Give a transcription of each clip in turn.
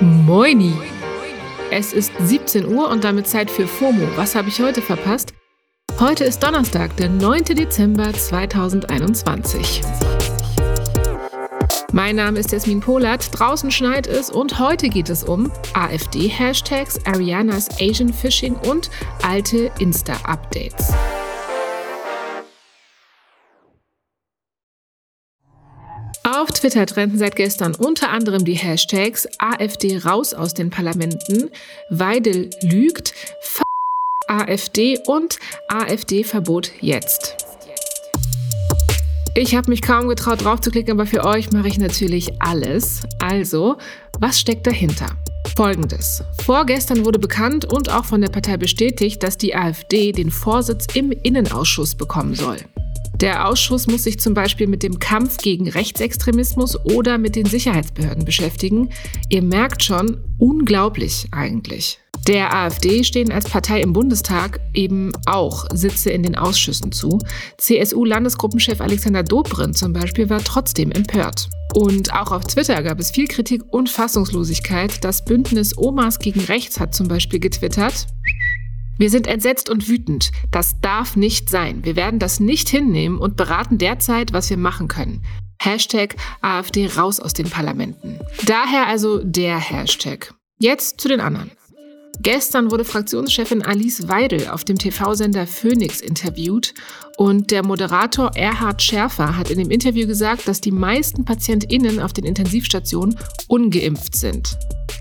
Moini! Es ist 17 Uhr und damit Zeit für FOMO. Was habe ich heute verpasst? Heute ist Donnerstag, der 9. Dezember 2021. Mein Name ist Jasmin Polat, draußen schneit es und heute geht es um AfD-Hashtags, Arianas Asian Fishing und alte Insta-Updates. Auf Twitter trenden seit gestern unter anderem die Hashtags AfD raus aus den Parlamenten, Weidel lügt, F AfD und AfD-Verbot jetzt. Ich habe mich kaum getraut, draufzuklicken, aber für euch mache ich natürlich alles. Also, was steckt dahinter? Folgendes. Vorgestern wurde bekannt und auch von der Partei bestätigt, dass die AfD den Vorsitz im Innenausschuss bekommen soll. Der Ausschuss muss sich zum Beispiel mit dem Kampf gegen Rechtsextremismus oder mit den Sicherheitsbehörden beschäftigen. Ihr merkt schon, unglaublich eigentlich. Der AfD stehen als Partei im Bundestag eben auch Sitze in den Ausschüssen zu. CSU-Landesgruppenchef Alexander Dobrindt zum Beispiel war trotzdem empört. Und auch auf Twitter gab es viel Kritik und Fassungslosigkeit. Das Bündnis Omas gegen Rechts hat zum Beispiel getwittert. Wir sind entsetzt und wütend. Das darf nicht sein. Wir werden das nicht hinnehmen und beraten derzeit, was wir machen können. Hashtag AfD raus aus den Parlamenten. Daher also der Hashtag. Jetzt zu den anderen. Gestern wurde Fraktionschefin Alice Weidel auf dem TV-Sender Phoenix interviewt und der Moderator Erhard Schärfer hat in dem Interview gesagt, dass die meisten PatientInnen auf den Intensivstationen ungeimpft sind.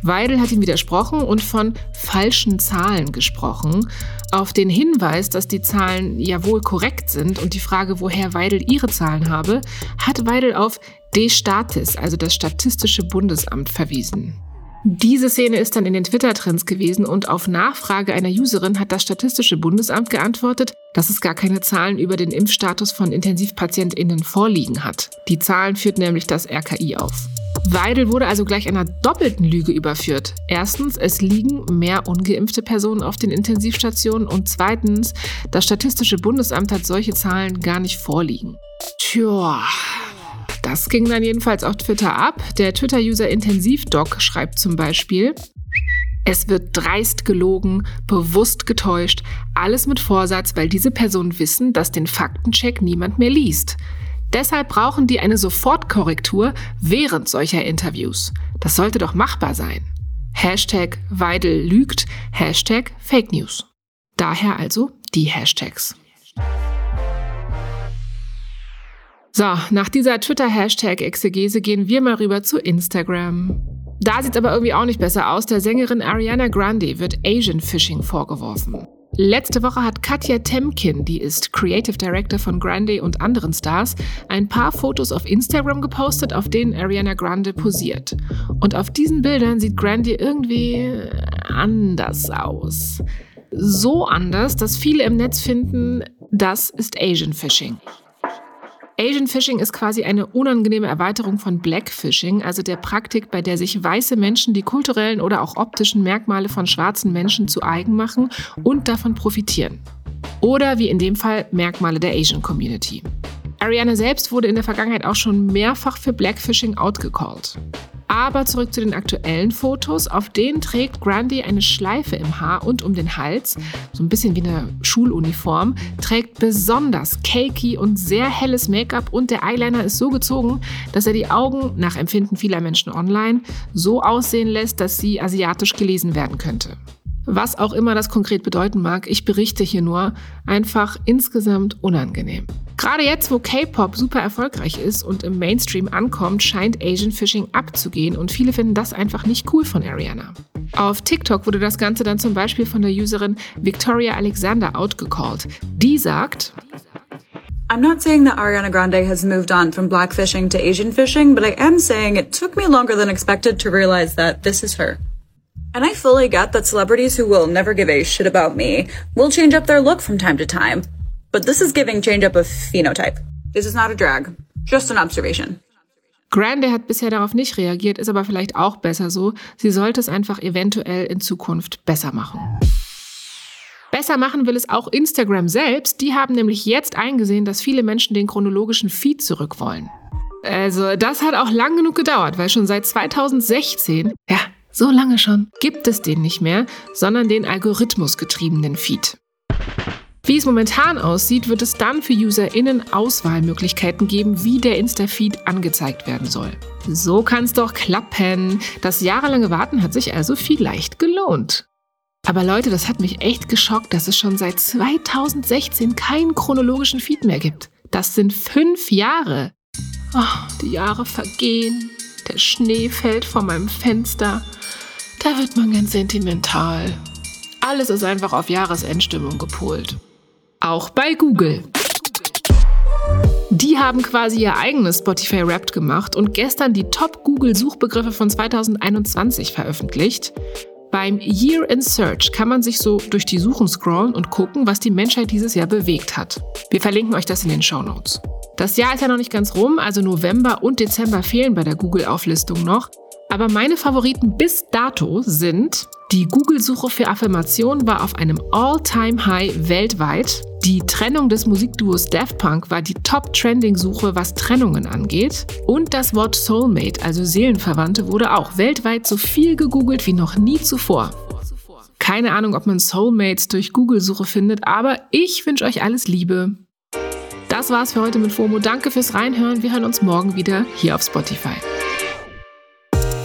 Weidel hat ihm widersprochen und von falschen Zahlen gesprochen. Auf den Hinweis, dass die Zahlen ja wohl korrekt sind und die Frage, woher Weidel ihre Zahlen habe, hat Weidel auf D-Statis, also das Statistische Bundesamt, verwiesen. Diese Szene ist dann in den Twitter-Trends gewesen und auf Nachfrage einer Userin hat das Statistische Bundesamt geantwortet, dass es gar keine Zahlen über den Impfstatus von IntensivpatientInnen vorliegen hat. Die Zahlen führt nämlich das RKI auf. Weidel wurde also gleich einer doppelten Lüge überführt. Erstens, es liegen mehr ungeimpfte Personen auf den Intensivstationen und zweitens, das Statistische Bundesamt hat solche Zahlen gar nicht vorliegen. Tja, das ging dann jedenfalls auf Twitter ab. Der Twitter-User IntensivDoc schreibt zum Beispiel, es wird dreist gelogen, bewusst getäuscht, alles mit Vorsatz, weil diese Personen wissen, dass den Faktencheck niemand mehr liest. Deshalb brauchen die eine Sofortkorrektur während solcher Interviews. Das sollte doch machbar sein. Hashtag Weidel lügt, Hashtag Fake News. Daher also die Hashtags. So, nach dieser Twitter-Hashtag-Exegese gehen wir mal rüber zu Instagram. Da sieht's aber irgendwie auch nicht besser aus. Der Sängerin Ariana Grande wird Asian Fishing vorgeworfen. Letzte Woche hat Katja Temkin, die ist Creative Director von Grande und anderen Stars, ein paar Fotos auf Instagram gepostet, auf denen Ariana Grande posiert. Und auf diesen Bildern sieht Grande irgendwie anders aus. So anders, dass viele im Netz finden, das ist Asian Fishing. Asian Fishing ist quasi eine unangenehme Erweiterung von Blackfishing, also der Praktik, bei der sich weiße Menschen die kulturellen oder auch optischen Merkmale von schwarzen Menschen zu eigen machen und davon profitieren. Oder wie in dem Fall Merkmale der Asian Community. Ariana selbst wurde in der Vergangenheit auch schon mehrfach für Blackfishing outgecallt. Aber zurück zu den aktuellen Fotos. Auf denen trägt Grundy eine Schleife im Haar und um den Hals, so ein bisschen wie eine Schuluniform, trägt besonders cakey und sehr helles Make-up und der Eyeliner ist so gezogen, dass er die Augen, nach Empfinden vieler Menschen online, so aussehen lässt, dass sie asiatisch gelesen werden könnte. Was auch immer das konkret bedeuten mag, ich berichte hier nur einfach insgesamt unangenehm. Gerade jetzt, wo K-Pop super erfolgreich ist und im Mainstream ankommt, scheint Asian Fishing abzugehen und viele finden das einfach nicht cool von Ariana. Auf TikTok wurde das Ganze dann zum Beispiel von der Userin Victoria Alexander outgecallt. Die sagt, I'm not saying that Ariana Grande has moved on from black to Asian fishing, but I am saying it took me longer than expected to realize that this is her. And I fully get that celebrities who will never give a shit about me will change up their look from time to time. But this is giving change up of phenotype. This is not a drag, just an observation. Grande hat bisher darauf nicht reagiert, ist aber vielleicht auch besser so. Sie sollte es einfach eventuell in Zukunft besser machen. Besser machen will es auch Instagram selbst. Die haben nämlich jetzt eingesehen, dass viele Menschen den chronologischen Feed zurück wollen. Also, das hat auch lang genug gedauert, weil schon seit 2016, ja, so lange schon, gibt es den nicht mehr, sondern den algorithmusgetriebenen Feed. Wie es momentan aussieht, wird es dann für UserInnen Auswahlmöglichkeiten geben, wie der Insta-Feed angezeigt werden soll. So kann es doch klappen. Das jahrelange Warten hat sich also vielleicht gelohnt. Aber Leute, das hat mich echt geschockt, dass es schon seit 2016 keinen chronologischen Feed mehr gibt. Das sind fünf Jahre. Oh, die Jahre vergehen. Der Schnee fällt vor meinem Fenster. Da wird man ganz sentimental. Alles ist einfach auf Jahresendstimmung gepolt. Auch bei Google. Die haben quasi ihr eigenes Spotify Wrapped gemacht und gestern die Top Google Suchbegriffe von 2021 veröffentlicht. Beim Year in Search kann man sich so durch die Suchen scrollen und gucken, was die Menschheit dieses Jahr bewegt hat. Wir verlinken euch das in den Show Notes. Das Jahr ist ja noch nicht ganz rum, also November und Dezember fehlen bei der Google-Auflistung noch. Aber meine Favoriten bis dato sind, die Google-Suche für Affirmation war auf einem All-Time-High weltweit. Die Trennung des Musikduos Daft Punk war die Top-Trending-Suche, was Trennungen angeht. Und das Wort Soulmate, also Seelenverwandte, wurde auch weltweit so viel gegoogelt wie noch nie zuvor. Keine Ahnung, ob man Soulmates durch Google-Suche findet, aber ich wünsche euch alles Liebe. Das war's für heute mit FOMO. Danke fürs Reinhören. Wir hören uns morgen wieder hier auf Spotify.